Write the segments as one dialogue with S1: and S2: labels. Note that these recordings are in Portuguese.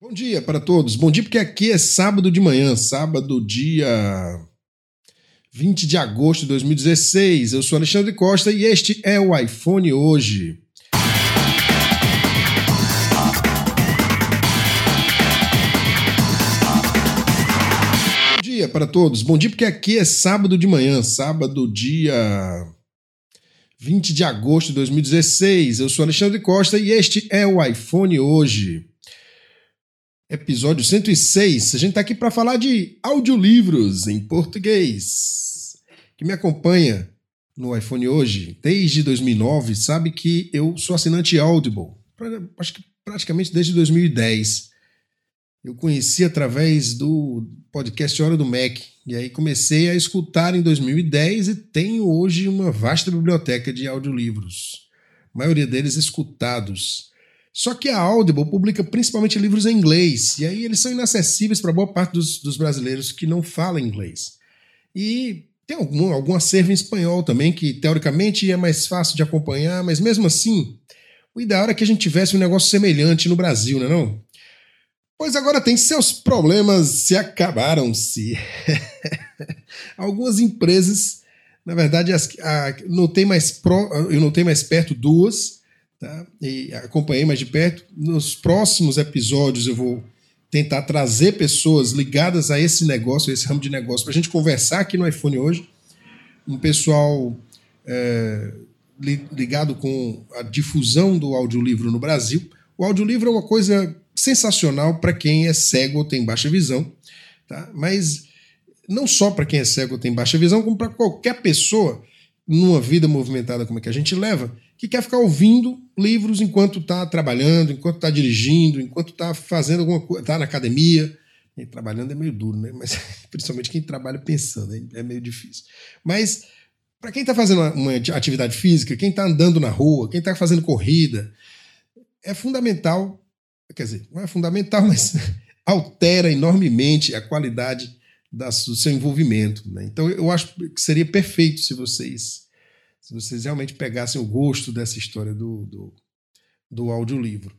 S1: Bom dia para todos. Bom dia, porque aqui é sábado de manhã, sábado, dia 20 de agosto de 2016. Eu sou Alexandre Costa e este é o iPhone hoje. Bom dia para todos. Bom dia, porque aqui é sábado de manhã, sábado, dia 20 de agosto de 2016. Eu sou Alexandre Costa e este é o iPhone hoje episódio 106. A gente está aqui para falar de audiolivros em português. Que me acompanha no iPhone hoje desde 2009 sabe que eu sou assinante Audible, acho que praticamente desde 2010. Eu conheci através do podcast Hora do Mac e aí comecei a escutar em 2010 e tenho hoje uma vasta biblioteca de audiolivros, a maioria deles escutados. Só que a Audible publica principalmente livros em inglês, e aí eles são inacessíveis para boa parte dos, dos, brasileiros que não falam inglês. E tem algum, algum acervo em espanhol também, que teoricamente é mais fácil de acompanhar, mas mesmo assim, o ideal era que a gente tivesse um negócio semelhante no Brasil, não é não? Pois agora tem seus problemas se acabaram-se. Algumas empresas, na verdade, as, a, notei mais pro, eu notei mais perto duas, tá? e acompanhei mais de perto. Nos próximos episódios eu vou tentar trazer pessoas ligadas a esse negócio, a esse ramo de negócio, para a gente conversar aqui no iPhone hoje. Um pessoal é, ligado com a difusão do audiolivro no Brasil. O audiolivro é uma coisa sensacional para quem é cego ou tem baixa visão, tá? mas não só para quem é cego ou tem baixa visão, como para qualquer pessoa numa vida movimentada como é que a gente leva, que quer ficar ouvindo livros enquanto está trabalhando, enquanto está dirigindo, enquanto está fazendo alguma coisa, está na academia. E trabalhando é meio duro, né? Mas principalmente quem trabalha pensando, é meio difícil. Mas para quem está fazendo uma, atividade física, quem está andando na rua, quem está fazendo corrida, é fundamental, quer dizer, não é fundamental, mas altera enormemente a qualidade do seu envolvimento. Né? Então eu acho que seria perfeito se vocês se vocês realmente pegassem o gosto dessa história do, do, do audiolivro.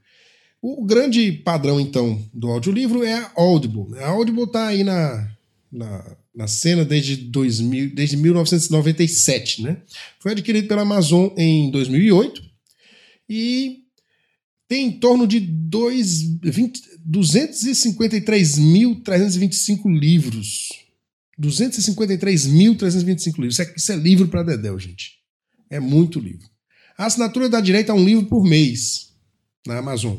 S1: O grande padrão, então, do audiolivro é a Audible. A Audible está aí na, na, na, cena desde, 2000, desde 1997. Né? Foi adquirido pela Amazon em 2008 e tem em torno de 253.325 livros. 253.325 livros. Isso é, isso é livro para Dedéu, gente. É muito livro. A assinatura dá direito a um livro por mês na Amazon.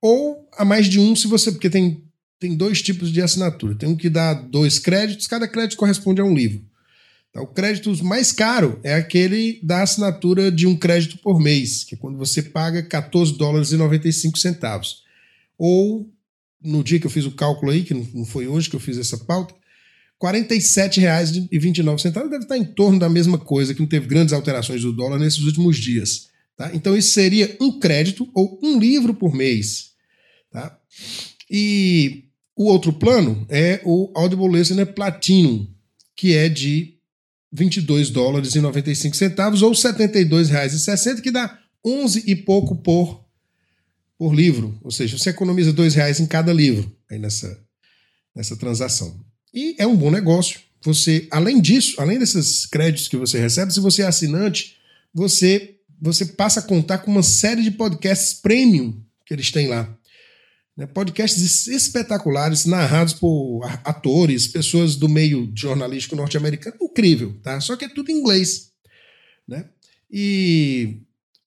S1: Ou a mais de um, se você. Porque tem, tem dois tipos de assinatura. Tem um que dá dois créditos, cada crédito corresponde a um livro. Então, o crédito mais caro é aquele da assinatura de um crédito por mês, que é quando você paga 14 dólares e 95 centavos. Ou, no dia que eu fiz o cálculo aí, que não foi hoje que eu fiz essa pauta, R$ 47,29 deve estar em torno da mesma coisa, que não teve grandes alterações do dólar nesses últimos dias. Tá? Então, isso seria um crédito ou um livro por mês. Tá? E o outro plano é o Audible Listener Platinum, que é de 22 dólares e 95 centavos ou R$ 72,60, que dá 11 e pouco por, por livro. Ou seja, você economiza R$ reais em cada livro aí nessa, nessa transação. E é um bom negócio. Você, além disso, além desses créditos que você recebe, se você é assinante, você você passa a contar com uma série de podcasts premium que eles têm lá. Né? Podcasts espetaculares, narrados por atores, pessoas do meio jornalístico norte-americano. Incrível, tá? Só que é tudo em inglês. Né? E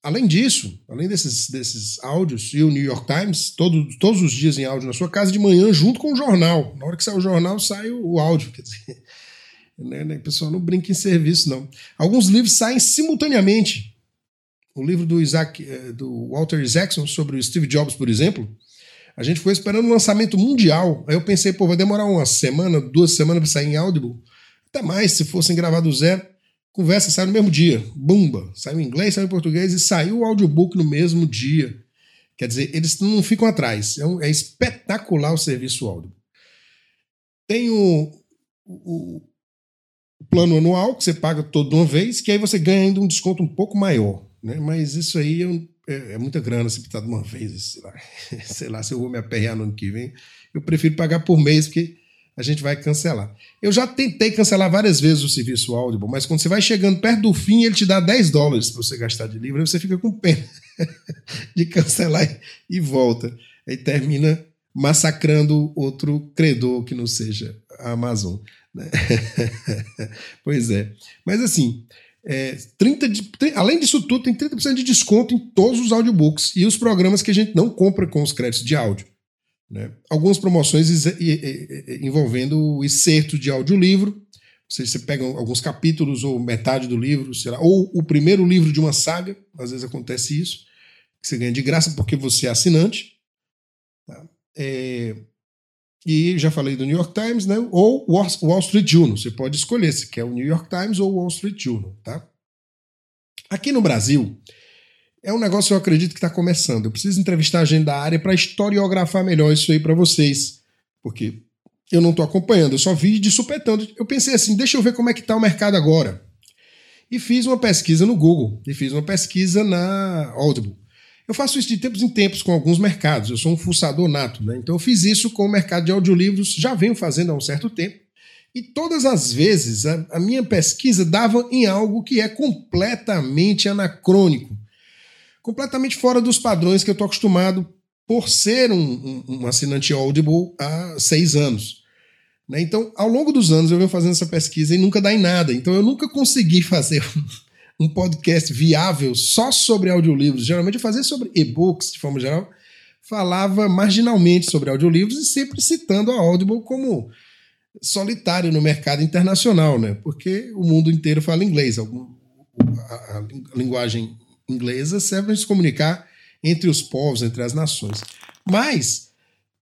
S1: Além disso, além desses, desses áudios, e o New York Times, todo, todos os dias em áudio na sua casa de manhã, junto com o jornal. Na hora que sai o jornal, sai o, o áudio. Quer dizer, né, né, pessoal não brinca em serviço, não. Alguns livros saem simultaneamente. O livro do, Isaac, eh, do Walter Isaacson sobre o Steve Jobs, por exemplo, a gente foi esperando o um lançamento mundial. Aí eu pensei, pô, vai demorar uma semana, duas semanas para sair em Audible. Até mais, se fossem gravar do zero. Conversa sai no mesmo dia. Bumba! Saiu em inglês, saiu em português e saiu o audiobook no mesmo dia. Quer dizer, eles não ficam atrás. É, um, é espetacular o serviço áudio. Tem o, o, o, plano anual, que você paga toda uma vez, que aí você ganha ainda um desconto um pouco maior. Né? Mas isso aí eu, é, é muita grana se pintar de uma vez, sei lá. sei lá se eu vou me aperrear no ano que vem. Eu prefiro pagar por mês, porque a gente vai cancelar. Eu já tentei cancelar várias vezes o serviço Audible, mas quando você vai chegando perto do fim, ele te dá 10 dólares para você gastar de livro, aí você fica com pena de cancelar e volta. Aí termina massacrando outro credor que não seja a Amazon. Né? pois é. Mas assim, é, 30 de, além disso tudo, tem 30% de desconto em todos os audiobooks e os programas que a gente não compra com os créditos de áudio. Né? Algumas promoções envolvendo o excerto de audiolivro. Você, você pega alguns capítulos ou metade do livro, lá, ou o primeiro livro de uma saga, às vezes acontece isso, que você ganha de graça porque você é assinante. Tá? É, e já falei do New York Times, né? ou Wall Street Journal. Você pode escolher se quer o New York Times ou o Wall Street Journal. Tá? Aqui no Brasil, é um negócio que eu acredito que está começando. Eu preciso entrevistar a gente da área para historiografar melhor isso aí para vocês. Porque eu não estou acompanhando, eu só vi de supetão. Eu pensei assim, deixa eu ver como é que está o mercado agora. E fiz uma pesquisa no Google, e fiz uma pesquisa na Audible. Eu faço isso de tempos em tempos com alguns mercados, eu sou um fuçador nato, né? Então eu fiz isso com o mercado de audiolivros, já venho fazendo há um certo tempo. E todas as vezes a, a minha pesquisa dava em algo que é completamente anacrônico completamente fora dos padrões que eu estou acostumado por ser um, um, um, assinante Audible há seis anos. Né? Então, ao longo dos anos, eu venho fazendo essa pesquisa e nunca dá em nada. Então, eu nunca consegui fazer um podcast viável só sobre audiolivros. Geralmente, eu fazia sobre e-books, de forma geral, falava marginalmente sobre audiolivros e sempre citando a Audible como solitário no mercado internacional, né? porque o mundo inteiro fala inglês. A, a, a linguagem inglesa serve para se comunicar entre os povos, entre as nações. Mas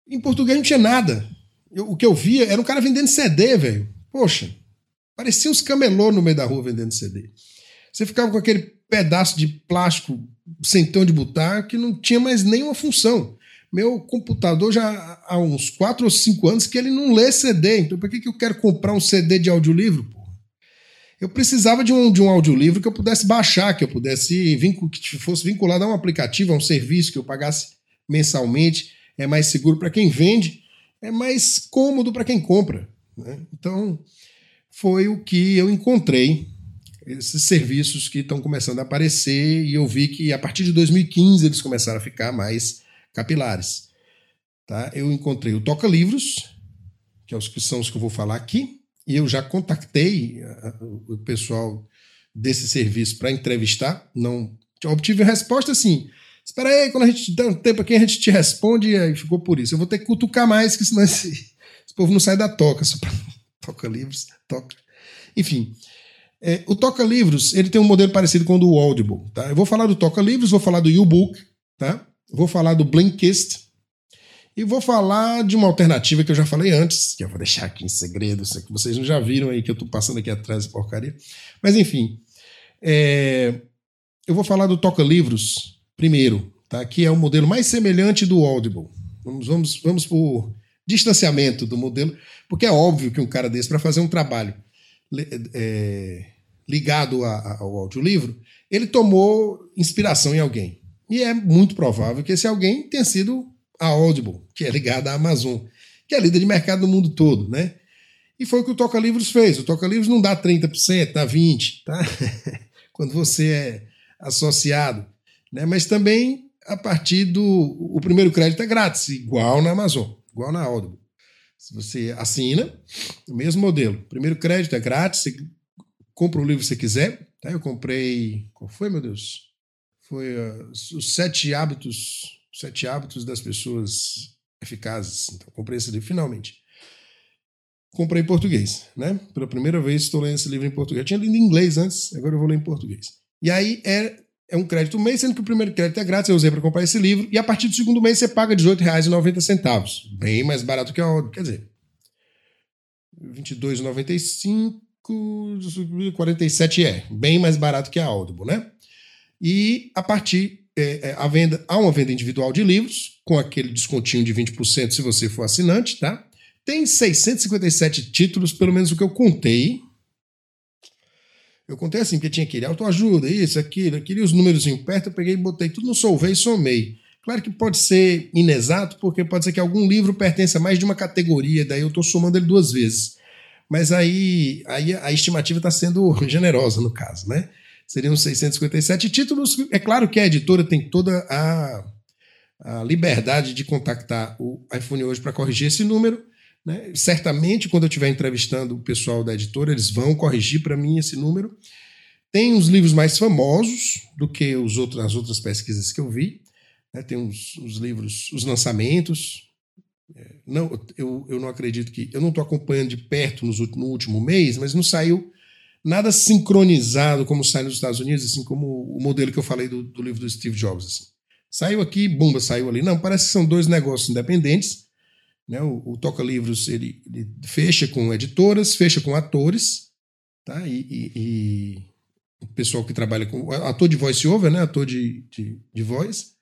S1: em português não tinha nada. Eu, o que eu via era um cara vendendo CD, velho. Poxa, parecia uns camelô no meio da rua vendendo CD. Você ficava com aquele pedaço de plástico sem onde botar que não tinha mais nenhuma função. Meu computador já há uns 4 ou 5 anos que ele não lê CD. Então, por que, que eu quero comprar um CD de audiolivro? Eu precisava de um, de um audiolivro que eu pudesse baixar, que eu pudesse que fosse vinculado a um aplicativo, a um serviço que eu pagasse mensalmente. É mais seguro para quem vende, é mais cômodo para quem compra. Né? Então, foi o que eu encontrei, esses serviços que estão começando a aparecer, e eu vi que a partir de 2015 eles começaram a ficar mais capilares. Tá? Eu encontrei o Toca Livros, que é são os que eu vou falar aqui, e eu já contactei o pessoal desse serviço para entrevistar, não obtive resposta assim. Espera aí, quando a gente dá um tempo aqui, a gente te responde, e aí ficou por isso. Eu vou ter que cutucar mais, que senão esse, esse povo não sai da toca, só pra, toca livros, toca. Enfim, é, o Toca Livros ele tem um modelo parecido com o do Audible. Tá? Eu vou falar do Toca Livros, vou falar do YouBook, tá? vou falar do Blinkist, e vou falar de uma alternativa que eu já falei antes, que eu vou deixar aqui em segredo, que vocês já viram aí que eu estou passando aqui atrás de porcaria. Mas enfim, é... eu vou falar do Toca Livros primeiro, tá? que é o modelo mais semelhante do Audible. Vamos, vamos, vamos por distanciamento do modelo, porque é óbvio que um cara desse, para fazer um trabalho é, ligado a, a, ao audiolivro, ele tomou inspiração em alguém. E é muito provável que esse alguém tenha sido a Audible, que é ligada à Amazon, que é líder de mercado no mundo todo, né? E foi o que o Toca Livros fez. O Toca Livros não dá 30%, dá 20%, tá? Quando você é associado. Né? Mas também a partir do. O primeiro crédito é grátis, igual na Amazon, igual na Audible. Se você assina, o mesmo modelo. Primeiro crédito é grátis, você compra o livro que você quiser. Tá? Eu comprei. Qual foi, meu Deus? Foi uh, Os Sete Hábitos Sete Hábitos das Pessoas Eficazes. Então, comprei esse livro finalmente. Comprei em português, né? Pela primeira vez estou lendo esse livro em português. Eu tinha lido em inglês antes, agora eu vou ler em português. E aí é, é um crédito mês, sendo que o primeiro crédito é grátis, eu usei para comprar esse livro, e a partir do segundo mês você paga R$18,90. Bem mais barato que a Audible, quer dizer, R$22,95, 47 é, bem mais barato que a Audible, né? E a partir é, é, a venda, há uma venda individual de livros, com aquele descontinho de 20% se você for assinante, tá? Tem 657 títulos, pelo menos o que eu contei. Eu contei assim, porque tinha aquele autoajuda, isso, aquilo, aquele, os números perto, eu peguei e botei tudo no solvei e somei. Claro que pode ser inexato, porque pode ser que algum livro pertença a mais de uma categoria, daí eu estou somando ele duas vezes. Mas aí, aí a estimativa está sendo generosa no caso, né? Seriam 657 títulos. É claro que a editora tem toda a, a liberdade de contactar o iPhone hoje para corrigir esse número. Né? Certamente, quando eu estiver entrevistando o pessoal da editora, eles vão corrigir para mim esse número. Tem os livros mais famosos do que os outros, as outras pesquisas que eu vi. Né? Tem os, os, livros, os lançamentos. É, não, eu, eu não acredito que. Eu não estou acompanhando de perto nos, no último mês, mas não saiu nada sincronizado como sai nos Estados Unidos, assim como o modelo que eu falei do, do livro do Steve Jobs. Assim. Saiu aqui, bumba, saiu ali. Não, parece que são dois negócios independentes. Né? O, o Toca Livros ele, ele, fecha com editoras, fecha com atores, tá? E, e, e, o pessoal que trabalha com ator de voice over, né? Ator de, de, de voz.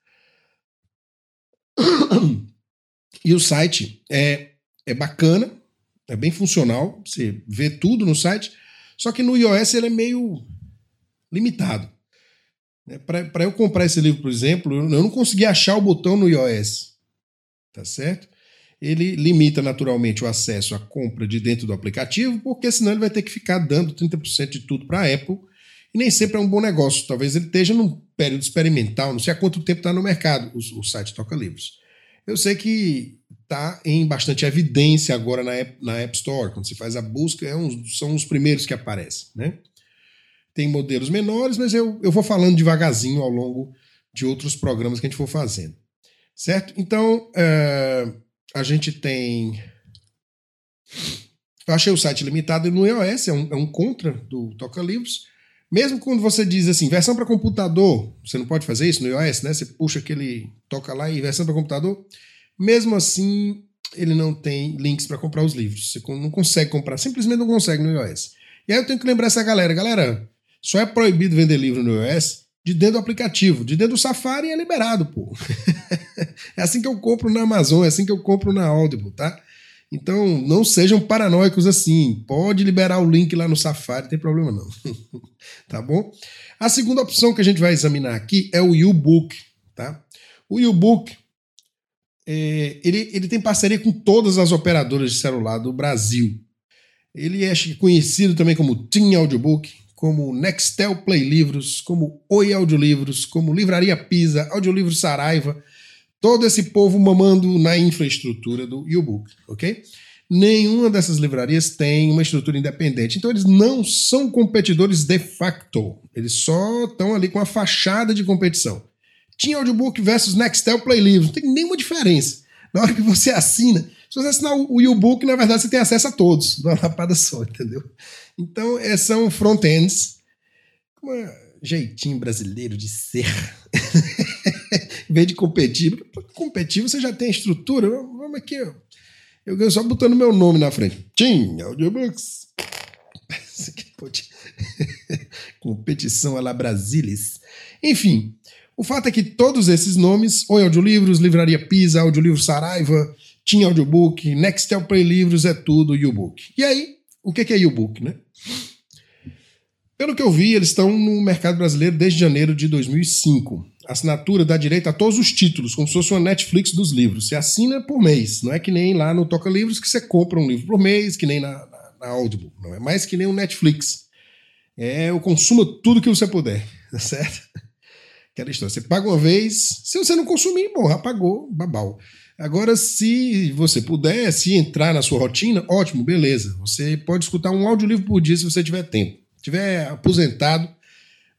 S1: E o site é, é bacana, é bem funcional, você vê tudo no site, só que no iOS ele é meio limitado. Né? Para eu comprar esse livro, por exemplo, eu não consegui achar o botão no iOS. Tá certo? Ele limita naturalmente o acesso à compra de dentro do aplicativo, porque senão ele vai ter que ficar dando 30% de tudo para a Apple. E nem sempre é um bom negócio. Talvez ele esteja num período experimental, não sei há quanto tempo está no mercado o, o site Toca Livros. Eu sei que está em bastante evidência agora na App, na App Store. Quando você faz a busca, é um, são os primeiros que aparecem. Né? Tem modelos menores, mas eu, eu vou falando devagarzinho ao longo de outros programas que a gente for fazendo. Certo? Então, é, a gente tem. Eu achei o site limitado no iOS, é um, é um contra do Toca Livros. Mesmo quando você diz assim, versão para computador, você não pode fazer isso no iOS, né? Você puxa aquele, toca lá e versão para computador. Mesmo assim, ele não tem links para comprar os livros. Você não consegue comprar, simplesmente não consegue no iOS. E aí eu tenho que lembrar essa galera, galera, só é proibido vender livro no iOS de dentro do aplicativo, de dentro do Safari é liberado, pô. é assim que eu compro na Amazon, é assim que eu compro na Audible, tá? Então, não sejam paranoicos assim. Pode liberar o link lá no Safari, não tem problema não. tá bom? A segunda opção que a gente vai examinar aqui é o U-Book, tá? O U-Book é, ele, ele tem parceria com todas as operadoras de celular do Brasil. Ele é conhecido também como Team Audiobook, como Nextel Play Livros, como Oi Audiolivros, como Livraria Pisa, Audiolivro Saraiva, todo esse povo mamando na infraestrutura do U-Book, ok? Nenhuma dessas livrarias tem uma estrutura independente, então eles não são competidores de facto, eles só estão ali com a fachada de competição. Tinha Audiobook versus Nextel Play Livros, não tem nenhuma diferença. Na hora que você assina, se você assinar o U-Book, na verdade você tem acesso a todos, numa lapada só, entendeu? Então, é, são front-ends, um jeitinho brasileiro de ser. vez de competir, competir você já tem a estrutura. Vamos aqui. Eu ganho só botando meu nome na frente. Tim, audiobooks. Competição a la Brasilis. Enfim, o fato é que todos esses nomes, Oi Audiolivros, Livraria Pisa, Audiolivro Saraiva, Tim Audiobook, Nextel Play Livros, é tudo U-Book. E aí, o que é U-Book, né? Pelo que eu vi, eles estão no mercado brasileiro desde janeiro de 2005 assinatura dá direito a todos os títulos, como se fosse uma Netflix dos livros. Você assina por mês, não é que nem lá no Toca Livros que você compra um livro por mês, que nem na, na, na Audible. Não é mais que nem um Netflix. É o consuma tudo que você puder, tá certo? Aquela história. Você paga uma vez, se você não consumir, bom, já pagou, babau. Agora, se você puder, se entrar na sua rotina, ótimo, beleza. Você pode escutar um audiolivro por dia se você tiver tempo. Se tiver aposentado,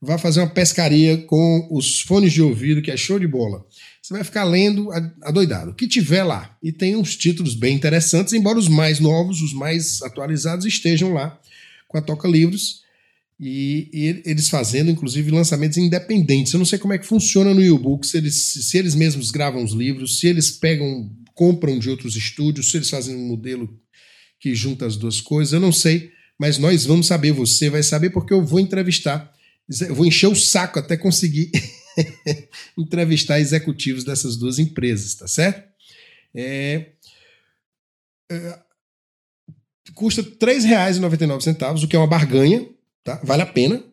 S1: vá fazer uma pescaria com os fones de ouvido, que é show de bola. Você vai ficar lendo adoidado. O que tiver lá. E tem uns títulos bem interessantes, embora os mais novos, os mais atualizados estejam lá com a Toca Livros. E, e eles fazendo, inclusive, lançamentos independentes. Eu não sei como é que funciona no e-book, se eles, se eles mesmos gravam os livros, se eles pegam, compram de outros estúdios, se eles fazem um modelo que junta as duas coisas. Eu não sei, mas nós vamos saber. Você vai saber porque eu vou entrevistar eu vou encher o saco até conseguir entrevistar executivos dessas duas empresas, tá certo? É, é, custa R$ 3,99, o que é uma barganha. tá? Vale a pena.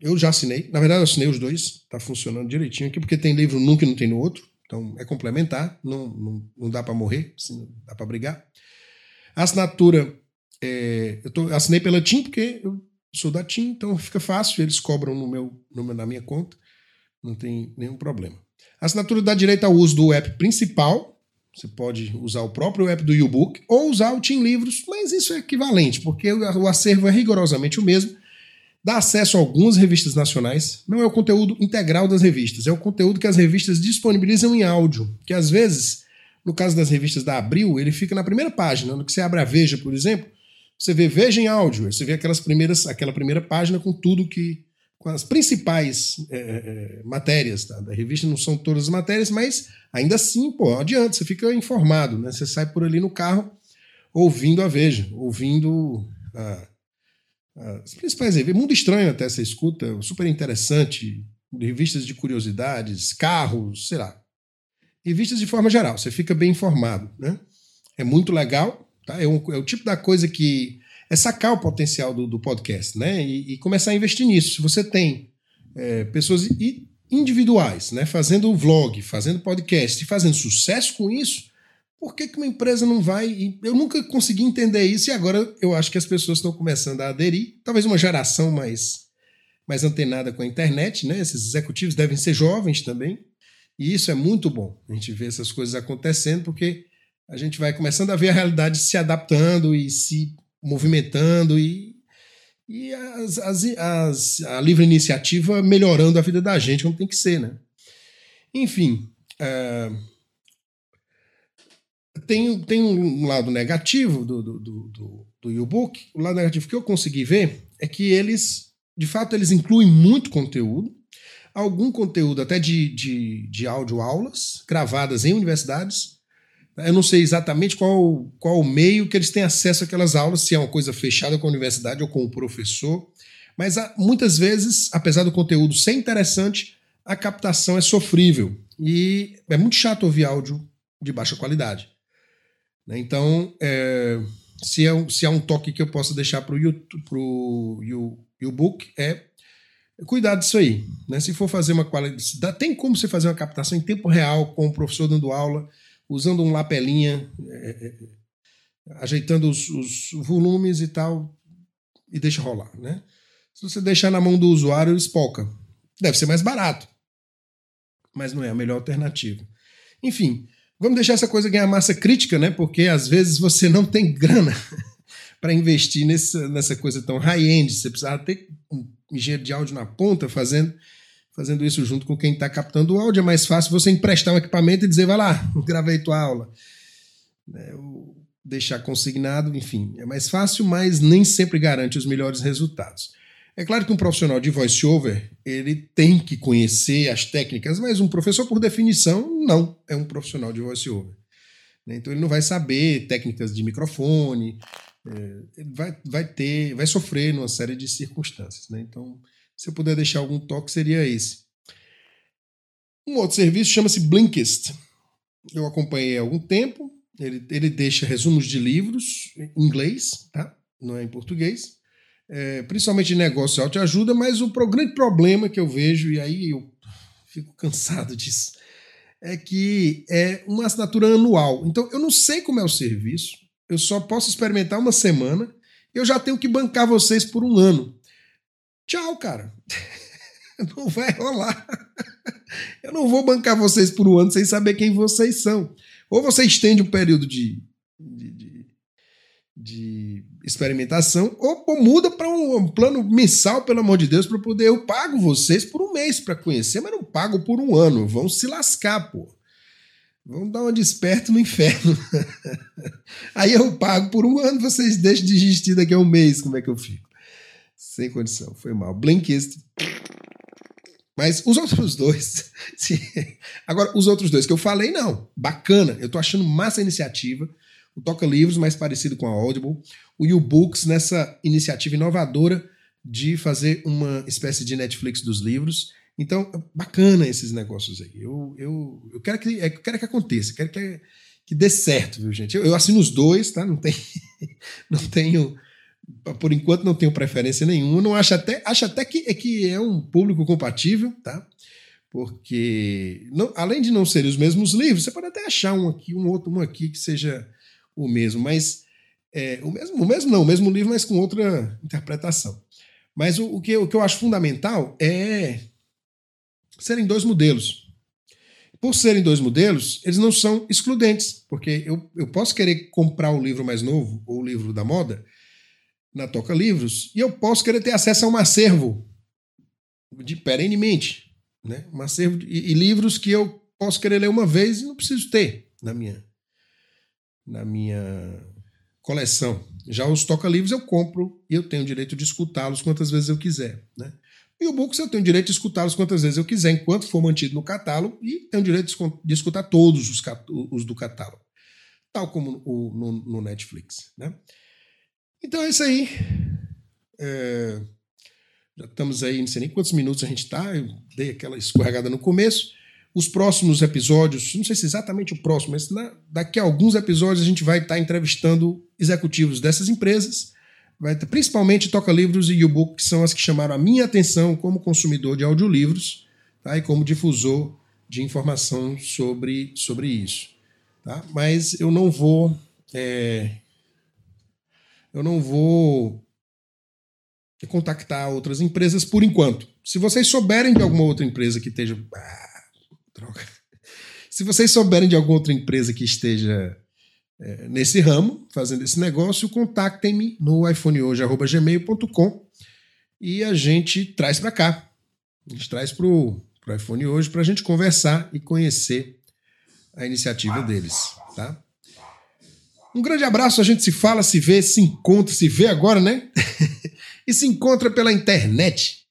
S1: Eu já assinei. Na verdade, eu assinei os dois. Tá funcionando direitinho aqui, porque tem livro num que não tem no outro. Então é complementar. Não, não, não dá para morrer, assim, dá para brigar. A assinatura, é, eu tô, assinei pela TIM, porque eu sou da TIM, então fica fácil. Eles cobram no meu, no, na minha conta. Não tem nenhum problema. A assinatura dá direito ao uso do app principal. Você pode usar o próprio app do YouBook ou usar o Team Livros, mas isso é equivalente, porque o acervo é rigorosamente o mesmo. Dá acesso a algumas revistas nacionais. Não é o conteúdo integral das revistas, é o conteúdo que as revistas disponibilizam em áudio, que às vezes, no caso das revistas da Abril, ele fica na primeira página. No que você abre a Veja, por exemplo, você vê Veja em áudio, você vê aquelas primeiras, aquela primeira página com tudo que com as principais é, é, matérias tá? da revista, não são todas as matérias, mas ainda assim, pô, adianta, você fica informado, né? Você sai por ali no carro ouvindo a Veja, ouvindo a, a, as principais revistas. Mundo Estranho até você escuta, super interessante, revistas de curiosidades, carros, sei lá. Revistas de forma geral, você fica bem informado, né? É muito legal, tá? É, um, é o tipo da coisa que é sacar o potencial do, do podcast, né? E, e, começar a investir nisso. Se você tem é, pessoas individuais, né, fazendo vlog, fazendo podcast e fazendo sucesso com isso, por que, que uma empresa não vai? Eu nunca consegui entender isso e agora eu acho que as pessoas estão começando a aderir. Talvez uma geração mais, mais antenada com a internet, né? Esses executivos devem ser jovens também. E isso é muito bom, a gente ver essas coisas acontecendo, porque a gente vai começando a ver a realidade se adaptando e se movimentando e, e as, as, as, a livre iniciativa melhorando a vida da gente como tem que ser, né? Enfim, uh, tem, tem um lado negativo do, do, do, do, U-Book. O lado negativo que eu consegui ver é que eles, de fato, eles incluem muito conteúdo, algum conteúdo até de, de, de áudio aulas gravadas em universidades, eu não sei exatamente qual, qual o meio que eles têm acesso àquelas aulas, se é uma coisa fechada com a universidade ou com o professor. Mas muitas vezes, apesar do conteúdo ser interessante, a captação é sofrível. E é muito chato ouvir áudio de baixa qualidade. Né? Então, é, se, é, se é um toque que eu possa deixar para o book é cuidar disso aí. Né? Se for fazer uma qualidade. Tem como você fazer uma captação em tempo real com o professor dando aula usando um lapelinha, é, ajeitando os, os, volumes e tal, e deixa rolar. Né? Se você deixar na mão do usuário, espoca. Deve ser mais barato, mas não é a melhor alternativa. Enfim, vamos deixar essa coisa ganhar massa crítica, né? porque às vezes você não tem grana para investir nessa, nessa coisa tão high-end. Você precisava ter um engenheiro de áudio na ponta fazendo fazendo isso junto com quem está captando o áudio, é mais fácil você emprestar um equipamento e dizer, vai lá, gravei tua aula. É, deixar consignado, enfim, é mais fácil, mas nem sempre garante os melhores resultados. É claro que um profissional de voice-over, ele tem que conhecer as técnicas, mas um professor, por definição, não é um profissional de voice-over. Né? Então ele não vai saber técnicas de microfone, é, ele vai, vai ter, vai sofrer numa série de circunstâncias. Né? Então, se eu puder deixar algum toque, seria esse. Um outro serviço chama-se Blinkist. Eu acompanhei há algum tempo. Ele, ele deixa resumos de livros em inglês, tá? não é em português. É, principalmente de negócio e autoajuda, mas o grande problema que eu vejo, e aí eu fico cansado disso, é que é uma assinatura anual. Então eu não sei como é o serviço, eu só posso experimentar uma semana, eu já tenho que bancar vocês por um ano. Tchau, cara. Não vai rolar. Eu não vou bancar vocês por um ano sem saber quem vocês são. Ou você estende um período de, de, de, de experimentação, ou, ou muda para um, um, plano mensal, pelo amor de Deus, para poder. Eu pago vocês por um mês para conhecer, mas não pago por um ano. Vão se lascar, pô. Vão dar uma desperto no inferno. Aí eu pago por um ano, vocês deixam de existir daqui a um mês. Como é que eu fico? Sem condição, foi mal. Blinkist. Mas os outros dois. Agora, os outros dois que eu falei, não. Bacana. Eu tô achando massa a iniciativa. O Toca Livros, mais parecido com a Audible. O YouBooks, nessa iniciativa inovadora de fazer uma espécie de Netflix dos livros. Então, bacana esses negócios aí. Eu, eu, eu, quero, que, eu quero que aconteça, quero que, que dê certo, viu, gente? Eu, eu assino os dois, tá? Não, tem, não tenho Por enquanto não tenho preferência nenhuma. Não acho até, acho até que, é que é um público compatível, tá? Porque não, além de não serem os mesmos livros, você pode até achar um aqui, um outro, um aqui que seja o mesmo, mas é, o mesmo, o mesmo não, o mesmo livro, mas com outra interpretação. Mas o, o, que, o que eu acho fundamental é serem dois modelos. Por serem dois modelos, eles não são excludentes, porque eu, eu posso querer comprar o livro mais novo, ou o livro da moda, na Toca Livros, e eu posso querer ter acesso a um acervo de perenemente. Né? Um acervo de, e, e livros que eu posso querer ler uma vez e não preciso ter na minha, na minha coleção. Já os toca-livros eu compro e eu tenho o direito de escutá-los quantas vezes eu quiser. Né? E o books eu tenho o direito de escutá-los quantas vezes eu quiser, enquanto for mantido no catálogo, e tenho o direito de escutar todos os, os do catálogo, tal como o, no, no, Netflix. Né? Então é isso aí. É, já estamos aí, não sei nem quantos minutos a gente está, eu dei aquela escorregada no começo. Os próximos episódios, não sei se exatamente o próximo, mas daqui a alguns episódios a gente vai estar tá entrevistando executivos dessas empresas, vai ter, principalmente Toca Livros e U-Book, que são as que chamaram a minha atenção como consumidor de audiolivros tá? e como difusor de informação sobre, sobre isso. Tá? Mas eu não vou. É, eu não vou contactar outras empresas por enquanto. Se vocês souberem de alguma outra empresa que esteja. Ah, droga. Se vocês souberem de alguma outra empresa que esteja é, nesse ramo, fazendo esse negócio, contactem-me no iPhonehoje.gmail.com e a gente traz para cá. A gente traz para o iPhone hoje para a gente conversar e conhecer a iniciativa deles. Tá? Um grande abraço, a gente se fala, se vê, se encontra, se vê agora, né? e se encontra pela internet.